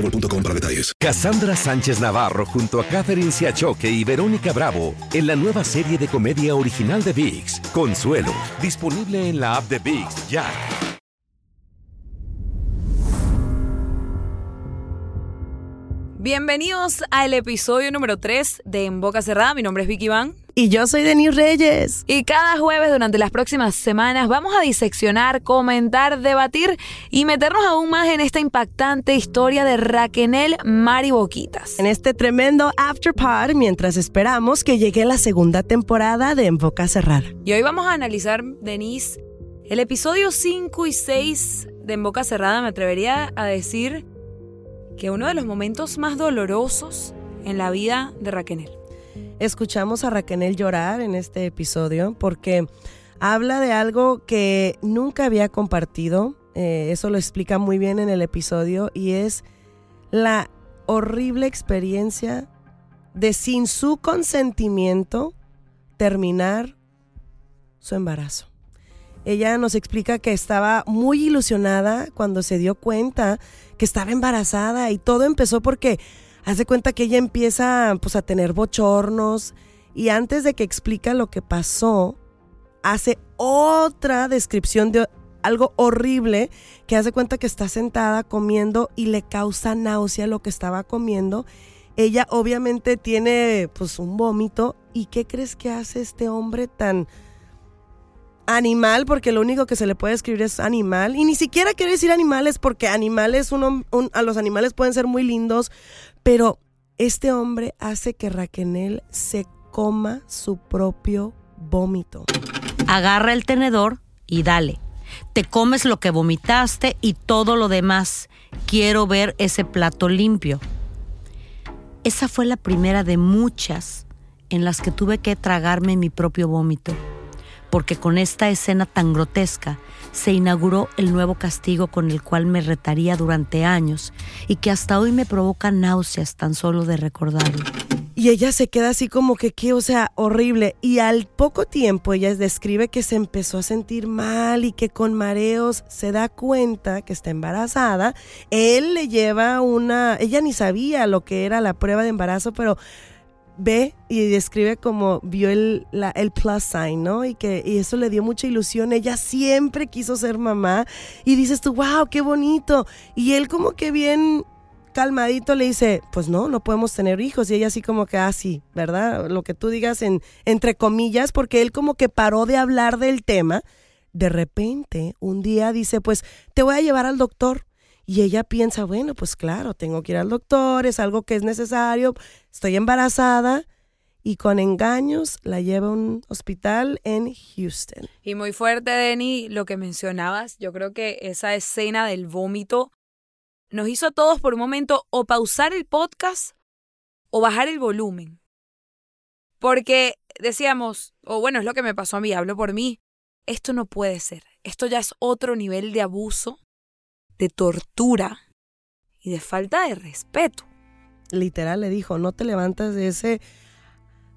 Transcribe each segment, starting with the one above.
boostmobile.com para detalles. Cassandra Sánchez Navarro junto a Catherine Siachoque y Verónica Bravo en la nueva serie de comedia original de VIX, Consuelo, disponible en la app de VIX ya. Bienvenidos al episodio número 3 de En Boca Cerrada. Mi nombre es Vicky Van. Y yo soy Denis Reyes. Y cada jueves durante las próximas semanas vamos a diseccionar, comentar, debatir y meternos aún más en esta impactante historia de Raquenel Mari Boquitas. En este tremendo afterpod mientras esperamos que llegue la segunda temporada de En Boca Cerrada. Y hoy vamos a analizar, Denise, el episodio 5 y 6 de En Boca Cerrada. Me atrevería a decir que uno de los momentos más dolorosos en la vida de Raquenel. Escuchamos a Raquenel llorar en este episodio porque habla de algo que nunca había compartido, eh, eso lo explica muy bien en el episodio, y es la horrible experiencia de sin su consentimiento terminar su embarazo. Ella nos explica que estaba muy ilusionada cuando se dio cuenta que estaba embarazada y todo empezó porque hace cuenta que ella empieza pues a tener bochornos y antes de que explica lo que pasó, hace otra descripción de algo horrible que hace cuenta que está sentada comiendo y le causa náusea lo que estaba comiendo. Ella obviamente tiene pues un vómito y ¿qué crees que hace este hombre tan animal, porque lo único que se le puede escribir es animal. Y ni siquiera quiero decir animales, porque animales, uno, a los animales pueden ser muy lindos, pero este hombre hace que Raquenel se coma su propio vómito. Agarra el tenedor y dale. Te comes lo que vomitaste y todo lo demás. Quiero ver ese plato limpio. Esa fue la primera de muchas en las que tuve que tragarme mi propio vómito porque con esta escena tan grotesca se inauguró el nuevo castigo con el cual me retaría durante años y que hasta hoy me provoca náuseas tan solo de recordarlo. Y ella se queda así como que, ¿qué? O sea, horrible. Y al poco tiempo ella describe que se empezó a sentir mal y que con mareos se da cuenta que está embarazada. Él le lleva una, ella ni sabía lo que era la prueba de embarazo, pero ve y describe como vio el, el plus sign, ¿no? Y que y eso le dio mucha ilusión. Ella siempre quiso ser mamá. Y dices tú, wow, qué bonito. Y él como que bien calmadito le dice, pues no, no podemos tener hijos. Y ella así como que, ah, sí, ¿verdad? Lo que tú digas en, entre comillas, porque él como que paró de hablar del tema. De repente, un día dice, pues te voy a llevar al doctor. Y ella piensa, bueno, pues claro, tengo que ir al doctor, es algo que es necesario, estoy embarazada y con engaños la lleva a un hospital en Houston. Y muy fuerte, Denny, lo que mencionabas, yo creo que esa escena del vómito nos hizo a todos por un momento o pausar el podcast o bajar el volumen. Porque decíamos, o bueno, es lo que me pasó a mí, hablo por mí, esto no puede ser, esto ya es otro nivel de abuso de tortura y de falta de respeto. Literal le dijo, no te levantas de ese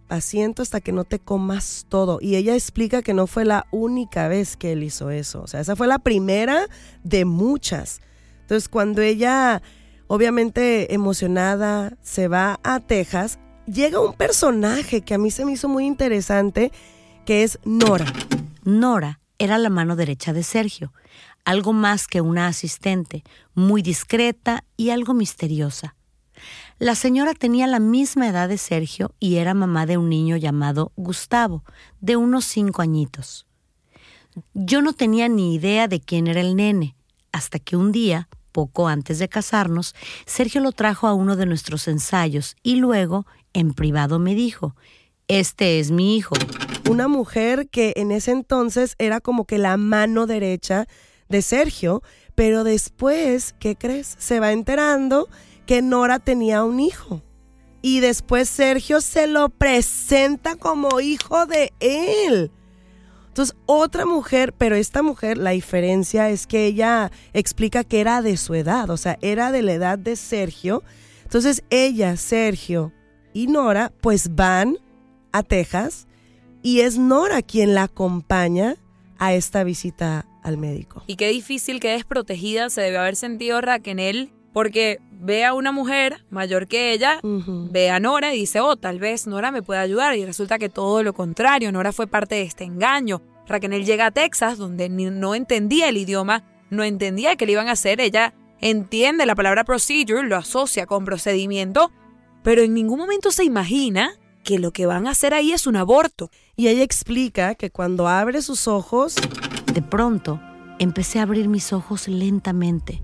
asiento hasta que no te comas todo. Y ella explica que no fue la única vez que él hizo eso. O sea, esa fue la primera de muchas. Entonces, cuando ella, obviamente emocionada, se va a Texas, llega un personaje que a mí se me hizo muy interesante, que es Nora. Nora era la mano derecha de Sergio algo más que una asistente, muy discreta y algo misteriosa. La señora tenía la misma edad de Sergio y era mamá de un niño llamado Gustavo, de unos cinco añitos. Yo no tenía ni idea de quién era el nene, hasta que un día poco antes de casarnos, Sergio lo trajo a uno de nuestros ensayos y luego, en privado, me dijo, este es mi hijo. Una mujer que en ese entonces era como que la mano derecha de Sergio, pero después, ¿qué crees? Se va enterando que Nora tenía un hijo. Y después Sergio se lo presenta como hijo de él. Entonces, otra mujer, pero esta mujer, la diferencia es que ella explica que era de su edad, o sea, era de la edad de Sergio. Entonces, ella, Sergio y Nora, pues van a Texas y es Nora quien la acompaña a esta visita al médico. Y qué difícil, qué desprotegida se debe haber sentido Raquel, porque ve a una mujer mayor que ella, ve a Nora y dice, oh, tal vez Nora me puede ayudar. Y resulta que todo lo contrario, Nora fue parte de este engaño. Raquel llega a Texas, donde no entendía el idioma, no entendía qué le iban a hacer. Ella entiende la palabra procedure, lo asocia con procedimiento, pero en ningún momento se imagina que lo que van a hacer ahí es un aborto. Y ella explica que cuando abre sus ojos... De pronto, empecé a abrir mis ojos lentamente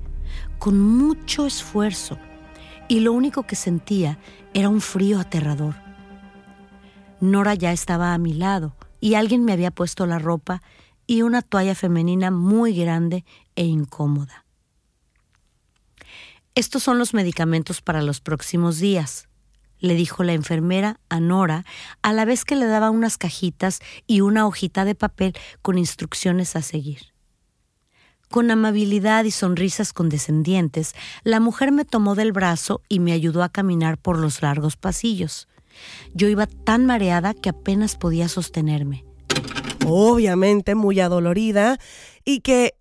con mucho esfuerzo y lo único que sentía era un frío aterrador. Nora ya estaba a mi lado y alguien me había puesto la ropa y una toalla femenina muy grande e incómoda. Estos son los medicamentos para los próximos días, le dijo la enfermera a Nora, a la vez que le daba unas cajitas y una hojita de papel con instrucciones a seguir. Con amabilidad y sonrisas condescendientes, la mujer me tomó del brazo y me ayudó a caminar por los largos pasillos. Yo iba tan mareada que apenas podía sostenerme. Obviamente muy adolorida y que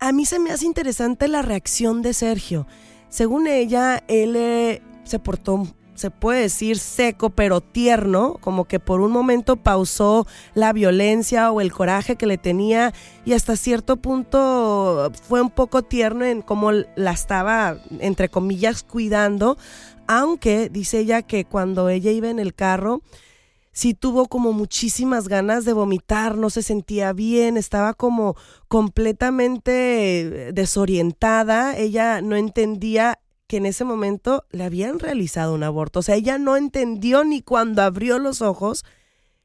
a mí se me hace interesante la reacción de Sergio. Según ella, él eh, se portó se puede decir seco pero tierno, como que por un momento pausó la violencia o el coraje que le tenía y hasta cierto punto fue un poco tierno en cómo la estaba, entre comillas, cuidando, aunque dice ella que cuando ella iba en el carro, sí tuvo como muchísimas ganas de vomitar, no se sentía bien, estaba como completamente desorientada, ella no entendía que en ese momento le habían realizado un aborto. O sea, ella no entendió ni cuando abrió los ojos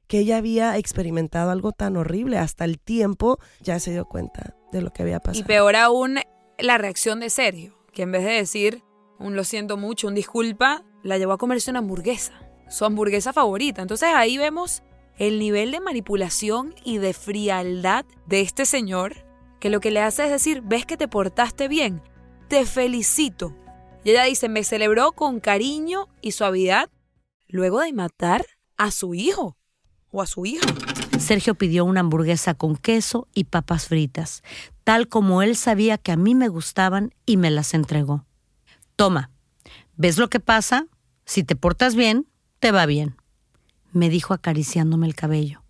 que ella había experimentado algo tan horrible. Hasta el tiempo ya se dio cuenta de lo que había pasado. Y peor aún, la reacción de Sergio, que en vez de decir un lo siento mucho, un disculpa, la llevó a comerse una hamburguesa, su hamburguesa favorita. Entonces ahí vemos el nivel de manipulación y de frialdad de este señor, que lo que le hace es decir, ves que te portaste bien, te felicito, y ella dice, me celebró con cariño y suavidad luego de matar a su hijo o a su hija. Sergio pidió una hamburguesa con queso y papas fritas, tal como él sabía que a mí me gustaban y me las entregó. Toma, ¿ves lo que pasa? Si te portas bien, te va bien, me dijo acariciándome el cabello.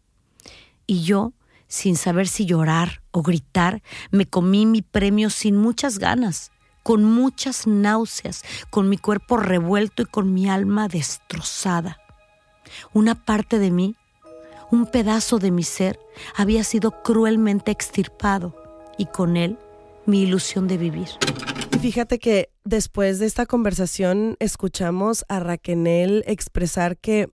Y yo, sin saber si llorar o gritar, me comí mi premio sin muchas ganas con muchas náuseas, con mi cuerpo revuelto y con mi alma destrozada. Una parte de mí, un pedazo de mi ser, había sido cruelmente extirpado y con él mi ilusión de vivir. Y fíjate que después de esta conversación escuchamos a Raquel expresar que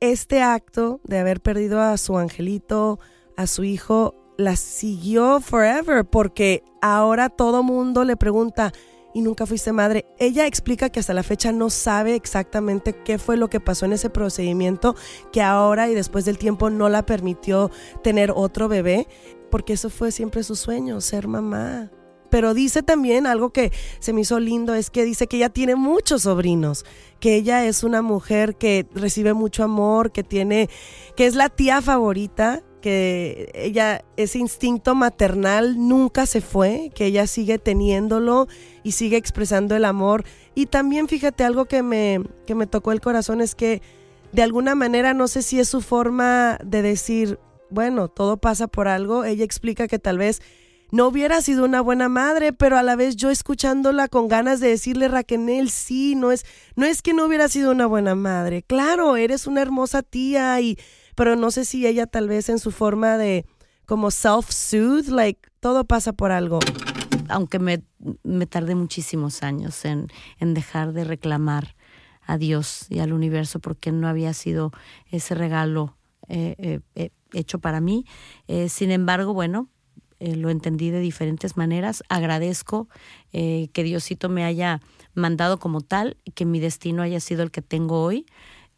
este acto de haber perdido a su angelito, a su hijo, la siguió forever porque ahora todo mundo le pregunta, ¿y nunca fuiste madre? Ella explica que hasta la fecha no sabe exactamente qué fue lo que pasó en ese procedimiento que ahora y después del tiempo no la permitió tener otro bebé, porque eso fue siempre su sueño, ser mamá. Pero dice también algo que se me hizo lindo, es que dice que ella tiene muchos sobrinos, que ella es una mujer que recibe mucho amor, que tiene, que es la tía favorita que ella, ese instinto maternal nunca se fue, que ella sigue teniéndolo y sigue expresando el amor. Y también fíjate algo que me, que me tocó el corazón es que de alguna manera no sé si es su forma de decir, bueno, todo pasa por algo. Ella explica que tal vez no hubiera sido una buena madre, pero a la vez yo escuchándola con ganas de decirle, Raquel, sí, no es, no es que no hubiera sido una buena madre. Claro, eres una hermosa tía y pero no sé si ella tal vez en su forma de como self-soothe, like todo pasa por algo. aunque me, me tardé muchísimos años en, en dejar de reclamar a Dios y al universo porque no había sido ese regalo eh, eh, eh, hecho para mí. sin embargo, bueno, lo entendí de diferentes maneras. Agradezco que Diosito me haya mandado como tal que mi destino haya sido el que tengo hoy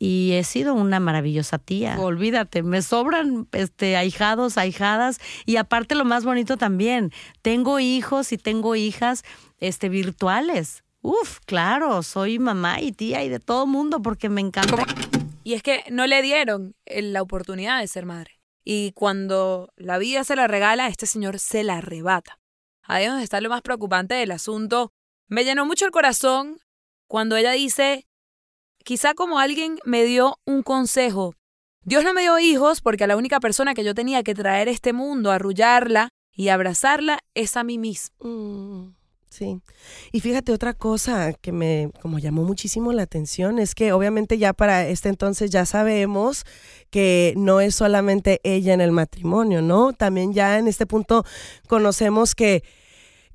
y he sido una maravillosa tía. Olvídate, me sobran este ahijados, ahijadas y aparte lo más bonito también, tengo hijos y tengo hijas este virtuales. Uf, claro, soy mamá y tía y de todo mundo porque me encanta. Y es que no le dieron la oportunidad de ser madre. Y cuando la vida se la regala, este señor se la arrebata. Ahí está lo más preocupante del asunto. Me llenó mucho el corazón cuando ella dice, quizá como alguien me dio un consejo. Dios no me dio hijos porque la única persona que yo tenía que traer este mundo, arrullarla y abrazarla es a mí mismo. Mm. Sí. Y fíjate otra cosa que me como llamó muchísimo la atención es que obviamente ya para este entonces ya sabemos que no es solamente ella en el matrimonio, ¿no? También ya en este punto conocemos que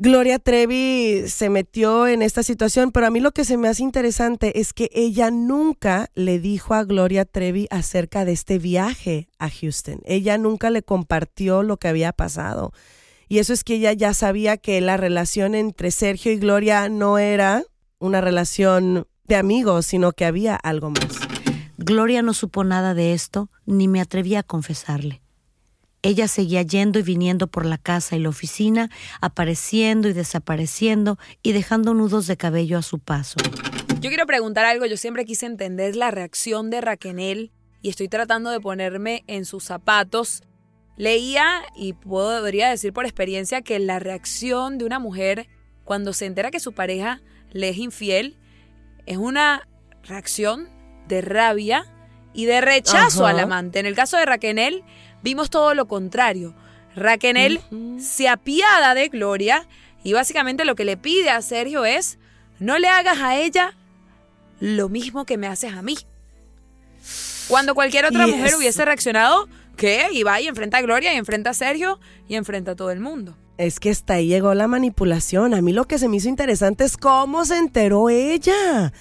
Gloria Trevi se metió en esta situación, pero a mí lo que se me hace interesante es que ella nunca le dijo a Gloria Trevi acerca de este viaje a Houston. Ella nunca le compartió lo que había pasado. Y eso es que ella ya sabía que la relación entre Sergio y Gloria no era una relación de amigos, sino que había algo más. Gloria no supo nada de esto, ni me atrevía a confesarle. Ella seguía yendo y viniendo por la casa y la oficina, apareciendo y desapareciendo y dejando nudos de cabello a su paso. Yo quiero preguntar algo, yo siempre quise entender la reacción de Raquel y estoy tratando de ponerme en sus zapatos Leía y podría decir por experiencia que la reacción de una mujer cuando se entera que su pareja le es infiel es una reacción de rabia y de rechazo al amante. En el caso de Raquel, vimos todo lo contrario. Raquel se apiada de Gloria y básicamente lo que le pide a Sergio es, no le hagas a ella lo mismo que me haces a mí. Cuando cualquier otra mujer hubiese reaccionado ¿Qué? Y va y enfrenta a Gloria y enfrenta a Sergio y enfrenta a todo el mundo. Es que hasta ahí llegó la manipulación. A mí lo que se me hizo interesante es cómo se enteró ella.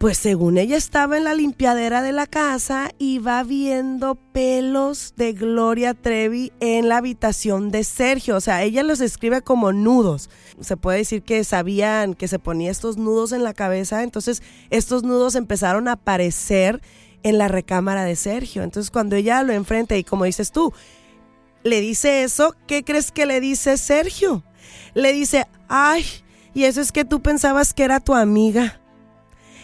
Pues según ella estaba en la limpiadera de la casa y va viendo pelos de Gloria Trevi en la habitación de Sergio. O sea, ella los describe como nudos. Se puede decir que sabían que se ponía estos nudos en la cabeza. Entonces estos nudos empezaron a aparecer en la recámara de Sergio. Entonces cuando ella lo enfrenta y como dices tú, le dice eso, ¿qué crees que le dice Sergio? Le dice, ay, y eso es que tú pensabas que era tu amiga.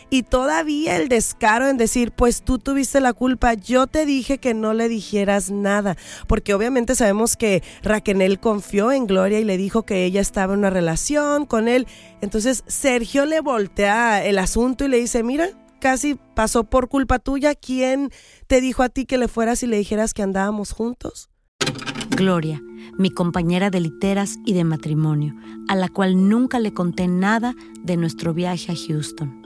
Y todavía el descaro en decir, pues tú tuviste la culpa, yo te dije que no le dijeras nada, porque obviamente sabemos que Raquel confió en Gloria y le dijo que ella estaba en una relación con él. Entonces Sergio le voltea el asunto y le dice, mira, casi pasó por culpa tuya. ¿Quién te dijo a ti que le fueras y le dijeras que andábamos juntos? Gloria, mi compañera de literas y de matrimonio, a la cual nunca le conté nada de nuestro viaje a Houston.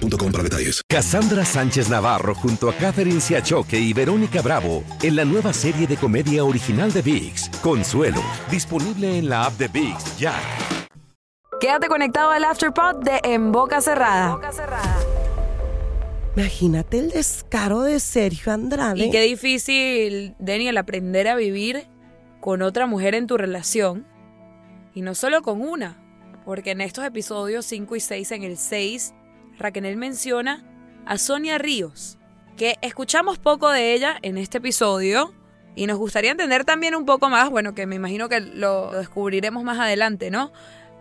para detalles. Cassandra Sánchez Navarro junto a Catherine Siachoque y Verónica Bravo en la nueva serie de comedia original de VIX, Consuelo, disponible en la app de VIX ya. Quédate conectado al Afterpod de En Boca Cerrada. Imagínate el descaro de Sergio Andrade. Y qué difícil, Daniel, aprender a vivir con otra mujer en tu relación. Y no solo con una, porque en estos episodios 5 y 6, en el 6, Raquel menciona a Sonia Ríos, que escuchamos poco de ella en este episodio y nos gustaría entender también un poco más, bueno, que me imagino que lo descubriremos más adelante, ¿no?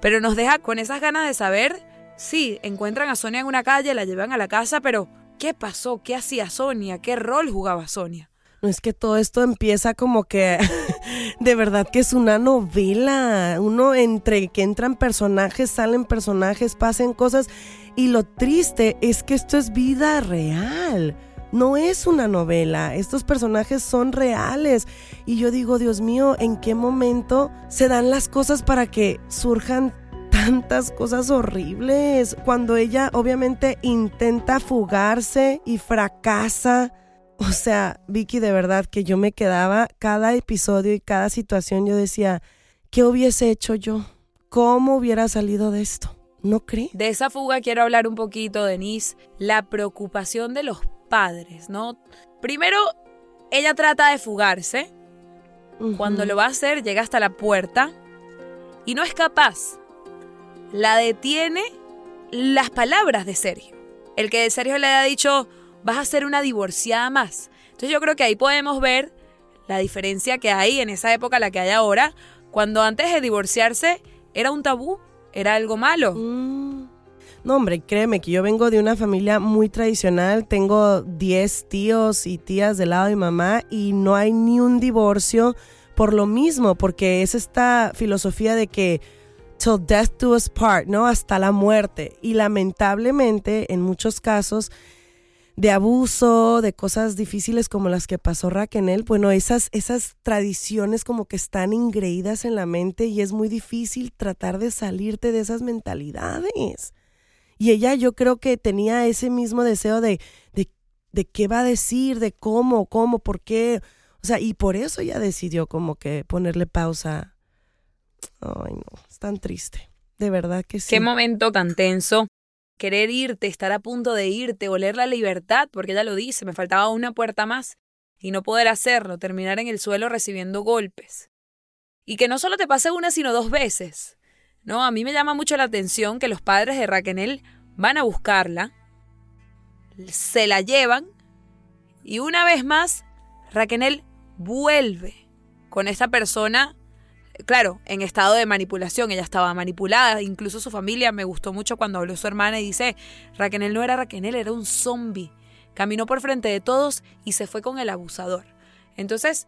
Pero nos deja con esas ganas de saber, sí, encuentran a Sonia en una calle, la llevan a la casa, pero ¿qué pasó? ¿Qué hacía Sonia? ¿Qué rol jugaba Sonia? No es que todo esto empieza como que de verdad que es una novela. Uno entre que entran personajes, salen personajes, pasen cosas. Y lo triste es que esto es vida real. No es una novela, estos personajes son reales. Y yo digo, Dios mío, ¿en qué momento se dan las cosas para que surjan tantas cosas horribles? Cuando ella obviamente intenta fugarse y fracasa. O sea, Vicky, de verdad que yo me quedaba cada episodio y cada situación, yo decía, ¿qué hubiese hecho yo? ¿Cómo hubiera salido de esto? ¿No cree? De esa fuga quiero hablar un poquito, Denise. La preocupación de los padres, ¿no? Primero, ella trata de fugarse. Cuando lo va a hacer, llega hasta la puerta y no es capaz. La detiene las palabras de Sergio. El que de Sergio le ha dicho, vas a ser una divorciada más. Entonces yo creo que ahí podemos ver la diferencia que hay en esa época, la que hay ahora, cuando antes de divorciarse era un tabú, era algo malo. Mm. No, hombre, créeme que yo vengo de una familia muy tradicional. Tengo 10 tíos y tías del lado de mi mamá y no hay ni un divorcio por lo mismo, porque es esta filosofía de que till death do us part, ¿no? Hasta la muerte. Y lamentablemente, en muchos casos, de abuso, de cosas difíciles como las que pasó Raquel, bueno, esas, esas tradiciones como que están ingreídas en la mente y es muy difícil tratar de salirte de esas mentalidades. Y ella yo creo que tenía ese mismo deseo de, de, de qué va a decir, de cómo, cómo, por qué. O sea, y por eso ella decidió como que ponerle pausa. Ay, no, es tan triste. De verdad que sí. Qué momento tan tenso. Querer irte, estar a punto de irte, oler la libertad, porque ella lo dice, me faltaba una puerta más, y no poder hacerlo, terminar en el suelo recibiendo golpes. Y que no solo te pase una, sino dos veces. No, a mí me llama mucho la atención que los padres de Raquel van a buscarla, se la llevan y una vez más Raquel vuelve con esta persona, claro, en estado de manipulación, ella estaba manipulada, incluso su familia me gustó mucho cuando habló su hermana y dice, Raquel no era Raquel, era un zombie, caminó por frente de todos y se fue con el abusador. Entonces,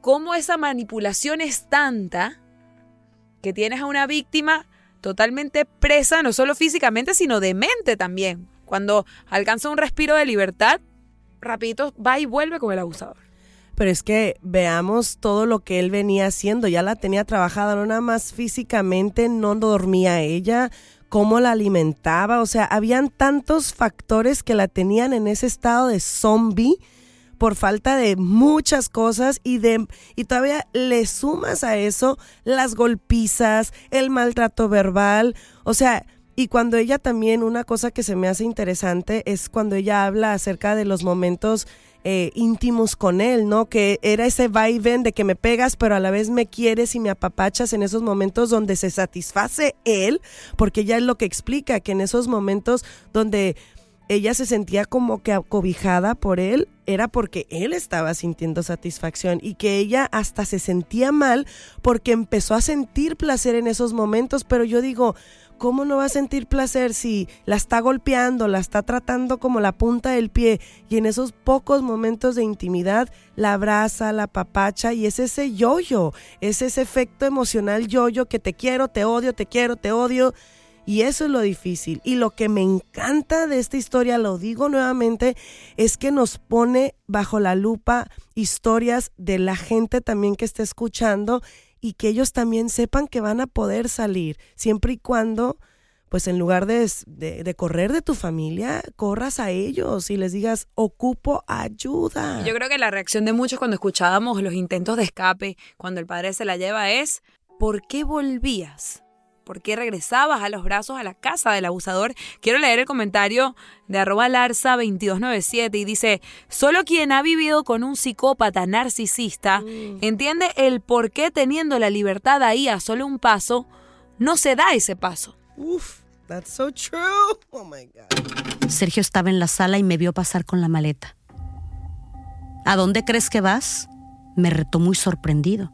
¿cómo esa manipulación es tanta? que tienes a una víctima totalmente presa, no solo físicamente, sino de mente también. Cuando alcanza un respiro de libertad, rapidito va y vuelve con el abusador. Pero es que veamos todo lo que él venía haciendo, ya la tenía trabajada, no nada más físicamente, no dormía ella, cómo la alimentaba, o sea, habían tantos factores que la tenían en ese estado de zombie por falta de muchas cosas y de y todavía le sumas a eso las golpizas, el maltrato verbal, o sea, y cuando ella también una cosa que se me hace interesante es cuando ella habla acerca de los momentos eh, íntimos con él, ¿no? Que era ese va de que me pegas, pero a la vez me quieres y me apapachas en esos momentos donde se satisface él, porque ella es lo que explica, que en esos momentos donde ella se sentía como que acobijada por él, era porque él estaba sintiendo satisfacción y que ella hasta se sentía mal porque empezó a sentir placer en esos momentos, pero yo digo, ¿cómo no va a sentir placer si la está golpeando, la está tratando como la punta del pie y en esos pocos momentos de intimidad la abraza, la papacha y es ese yoyo, es ese efecto emocional yoyo que te quiero, te odio, te quiero, te odio y eso es lo difícil. Y lo que me encanta de esta historia, lo digo nuevamente, es que nos pone bajo la lupa historias de la gente también que está escuchando y que ellos también sepan que van a poder salir, siempre y cuando, pues en lugar de, de, correr de tu familia, corras a ellos y les digas, ocupo ayuda. Yo creo que la reacción de muchos cuando escuchábamos los intentos de escape, cuando el padre se la lleva, es, ¿por qué volvías? ¿Por qué regresabas a los brazos a la casa del abusador? Quiero leer el comentario de arroba larsa2297 y dice, solo quien ha vivido con un psicópata narcisista mm. entiende el por qué teniendo la libertad ahí a solo un paso, no se da ese paso. Uf, that's so true. Oh my God. Sergio estaba en la sala y me vio pasar con la maleta. ¿A dónde crees que vas? Me retó muy sorprendido.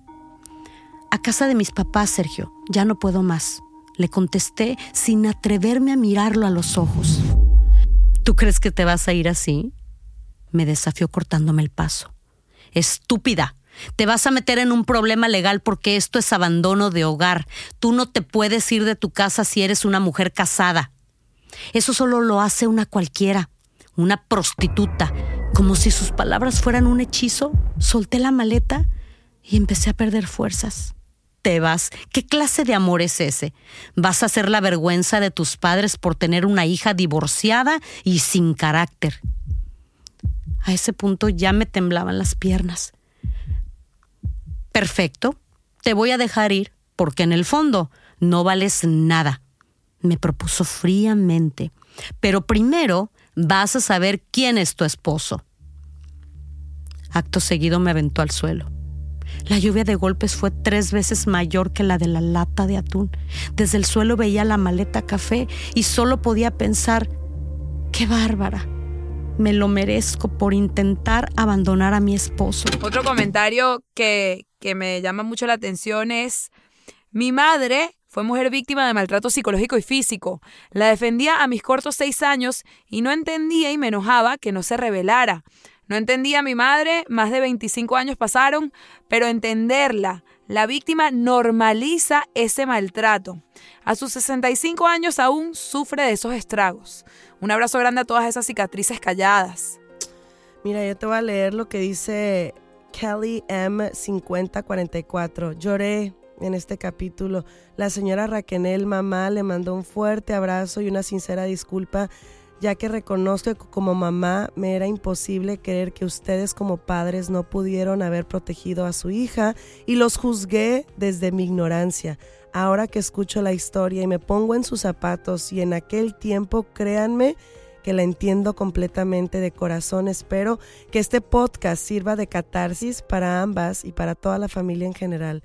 A casa de mis papás, Sergio. Ya no puedo más le contesté sin atreverme a mirarlo a los ojos. ¿Tú crees que te vas a ir así? Me desafió cortándome el paso. Estúpida. Te vas a meter en un problema legal porque esto es abandono de hogar. Tú no te puedes ir de tu casa si eres una mujer casada. Eso solo lo hace una cualquiera, una prostituta. Como si sus palabras fueran un hechizo, solté la maleta y empecé a perder fuerzas. Te vas. ¿Qué clase de amor es ese? ¿Vas a hacer la vergüenza de tus padres por tener una hija divorciada y sin carácter? A ese punto ya me temblaban las piernas. Perfecto, te voy a dejar ir porque en el fondo no vales nada, me propuso fríamente. Pero primero vas a saber quién es tu esposo. Acto seguido me aventó al suelo. La lluvia de golpes fue tres veces mayor que la de la lata de atún. Desde el suelo veía la maleta café y solo podía pensar, qué bárbara, me lo merezco por intentar abandonar a mi esposo. Otro comentario que, que me llama mucho la atención es, mi madre fue mujer víctima de maltrato psicológico y físico. La defendía a mis cortos seis años y no entendía y me enojaba que no se rebelara. No entendía a mi madre, más de 25 años pasaron, pero entenderla, la víctima normaliza ese maltrato. A sus 65 años aún sufre de esos estragos. Un abrazo grande a todas esas cicatrices calladas. Mira, yo te voy a leer lo que dice Kelly M5044. Lloré en este capítulo. La señora Raquenel, mamá, le mandó un fuerte abrazo y una sincera disculpa ya que reconozco que como mamá me era imposible creer que ustedes como padres no pudieron haber protegido a su hija y los juzgué desde mi ignorancia. Ahora que escucho la historia y me pongo en sus zapatos y en aquel tiempo, créanme que la entiendo completamente de corazón. Espero que este podcast sirva de catarsis para ambas y para toda la familia en general.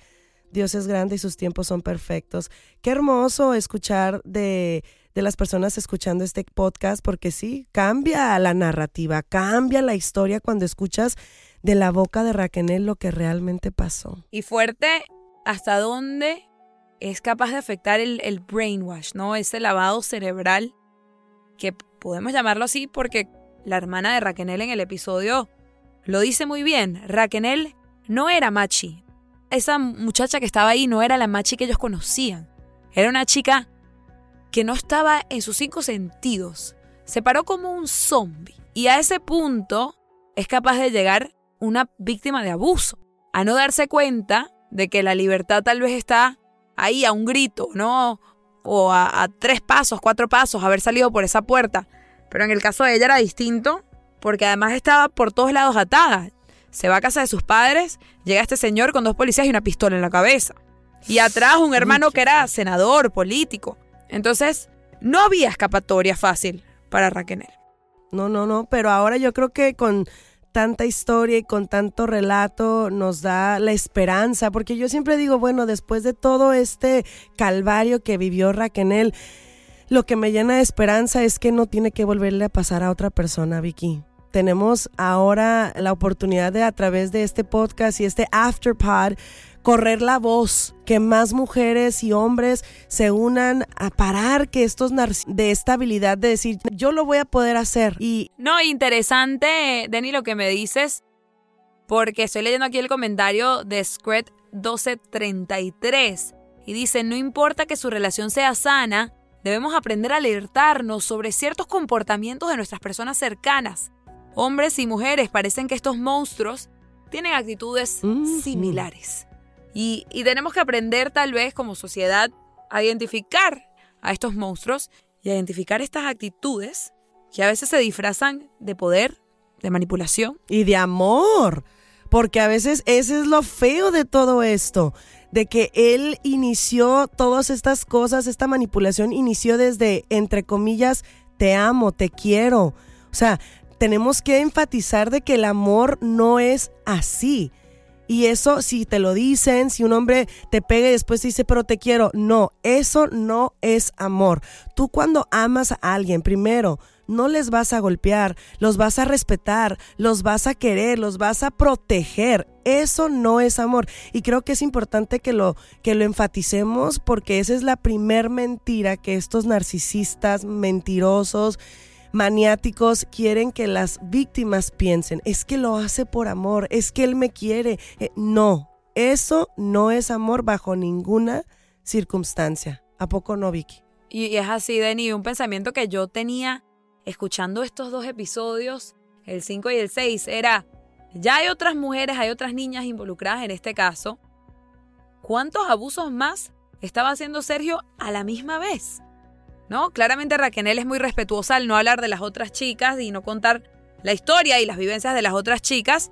Dios es grande y sus tiempos son perfectos. Qué hermoso escuchar de de las personas escuchando este podcast, porque sí, cambia la narrativa, cambia la historia cuando escuchas de la boca de Raquel lo que realmente pasó. Y fuerte, ¿hasta dónde es capaz de afectar el, el brainwash, ¿no? Ese lavado cerebral, que podemos llamarlo así porque la hermana de Raquel en el episodio lo dice muy bien. Raquel no era machi. Esa muchacha que estaba ahí no era la machi que ellos conocían. Era una chica que no estaba en sus cinco sentidos. Se paró como un zombie. Y a ese punto es capaz de llegar una víctima de abuso. A no darse cuenta de que la libertad tal vez está ahí a un grito, ¿no? O a, a, tres pasos, cuatro pasos, haber salido por esa puerta. Pero en el caso de ella era distinto, porque además estaba por todos lados atada. Se va a casa de sus padres, llega este señor con dos policías y una pistola en la cabeza. Y atrás un hermano que era senador, político. Entonces, no había escapatoria fácil para Raquel. No, no, no, pero ahora yo creo que con tanta historia y con tanto relato nos da la esperanza, porque yo siempre digo, bueno, después de todo este calvario que vivió Raquel, lo que me llena de esperanza es que no tiene que volverle a pasar a otra persona, Vicky. Tenemos ahora la oportunidad de a través de este podcast y este afterpod correr la voz, que más mujeres y hombres se unan a parar que estos de esta habilidad de decir, yo lo voy a poder hacer. Y no, interesante, Denny, lo que me dices, porque estoy leyendo aquí el comentario de Scred 1233 y dice, no importa que su relación sea sana, debemos aprender a alertarnos sobre ciertos comportamientos de nuestras personas cercanas. Hombres y mujeres parecen que estos monstruos tienen actitudes similares. Y, tenemos que aprender tal vez como sociedad a identificar a estos monstruos y a identificar estas actitudes que a veces se disfrazan de poder, de manipulación. Y de amor. Porque a veces ese es lo feo de todo esto, de que él inició todas estas cosas, esta manipulación inició desde, entre comillas, te amo, te quiero. O sea, tenemos que enfatizar de que el amor no es así. Y eso, si te lo dicen, si un hombre te pega y después dice, pero te quiero, no, eso no es amor. Tú cuando amas a alguien, primero, no les vas a golpear, los vas a respetar, los vas a querer, los vas a proteger. Eso no es amor. Y creo que es importante que lo, que lo enfaticemos porque esa es la primer mentira que estos narcisistas mentirosos maniáticos quieren que las víctimas piensen, es que lo hace por amor, es que él me quiere. Eh, no, eso no es amor bajo ninguna circunstancia. ¿A poco no, Vicky? Y es así, Denny, un pensamiento que yo tenía escuchando estos dos episodios, el 5 y el 6, era, ya hay otras mujeres, hay otras niñas involucradas en este caso. ¿Cuántos abusos más estaba haciendo Sergio a la misma vez? ¿No? Claramente Raquel es muy respetuosa al no hablar de las otras chicas y no contar la historia y las vivencias de las otras chicas.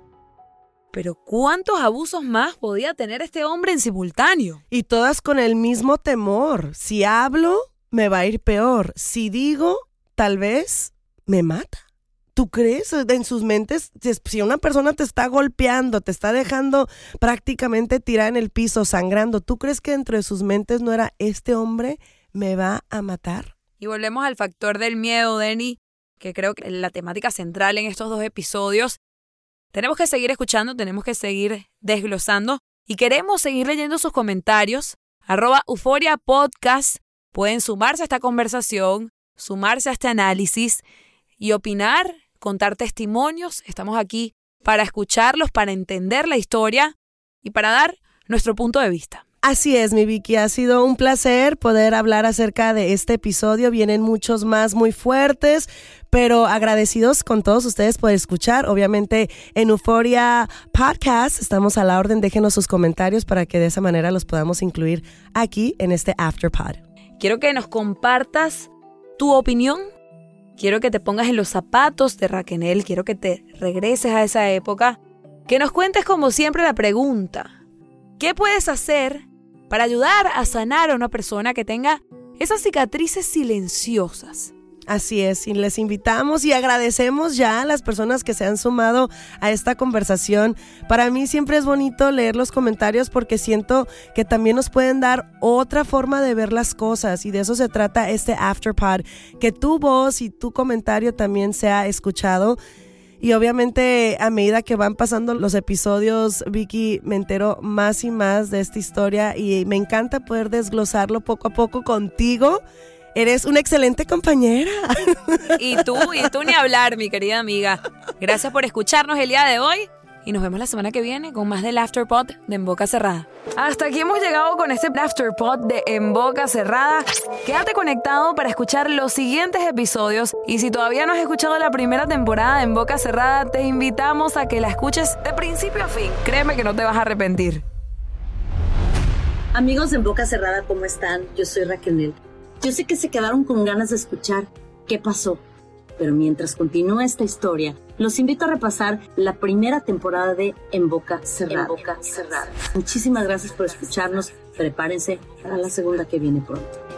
Pero ¿cuántos abusos más podía tener este hombre en simultáneo? Y todas con el mismo temor. Si hablo, me va a ir peor. Si digo, tal vez me mata. ¿Tú crees en sus mentes? Si una persona te está golpeando, te está dejando prácticamente tirada en el piso, sangrando, ¿tú crees que dentro de sus mentes no era este hombre me va a matar? Y volvemos al factor del miedo, Denny, que creo que es la temática central en estos dos episodios. Tenemos que seguir escuchando, tenemos que seguir desglosando y queremos seguir leyendo sus comentarios. Arroba Euforia Podcast. Pueden sumarse a esta conversación, sumarse a este análisis y opinar contar testimonios. Estamos aquí para escucharlos, para entender la historia y para dar nuestro punto de vista. Así es, mi Vicky, ha sido un placer poder hablar acerca de este episodio. Vienen muchos más muy fuertes, pero agradecidos con todos ustedes por escuchar. Obviamente en Euforia Podcast estamos a la orden. Déjenos sus comentarios para que de esa manera los podamos incluir aquí en este Afterpod. Quiero que nos compartas tu opinión Quiero que te pongas en los zapatos de Raquel, quiero que te regreses a esa época, que nos cuentes como siempre la pregunta, ¿qué puedes hacer para ayudar a sanar a una persona que tenga esas cicatrices silenciosas? Así es, y les invitamos y agradecemos ya a las personas que se han sumado a esta conversación. Para mí siempre es bonito leer los comentarios porque siento que también nos pueden dar otra forma de ver las cosas y de eso se trata este Afterpod, que tu voz y tu comentario también sea escuchado. Y obviamente a medida que van pasando los episodios, Vicky, me entero más y más de esta historia y me encanta poder desglosarlo poco a poco contigo Eres una excelente compañera. Y tú, y tú ni hablar, mi querida amiga. Gracias por escucharnos el día de hoy y nos vemos la semana que viene con más del Afterpod de En Boca Cerrada. Hasta aquí hemos llegado con este Afterpod de En Boca Cerrada. Quédate conectado para escuchar los siguientes episodios y si todavía no has escuchado la primera temporada de En Boca Cerrada, te invitamos a que la escuches de principio a fin. Créeme que no te vas a arrepentir. Amigos de En Boca Cerrada, ¿cómo están? Yo soy Raquel. Yo sé que se quedaron con ganas de escuchar qué pasó, pero mientras continúa esta historia, los invito a repasar la primera temporada de En Boca Cerrada. En Boca Cerrada. Muchísimas gracias por escucharnos. Prepárense para la segunda que viene pronto.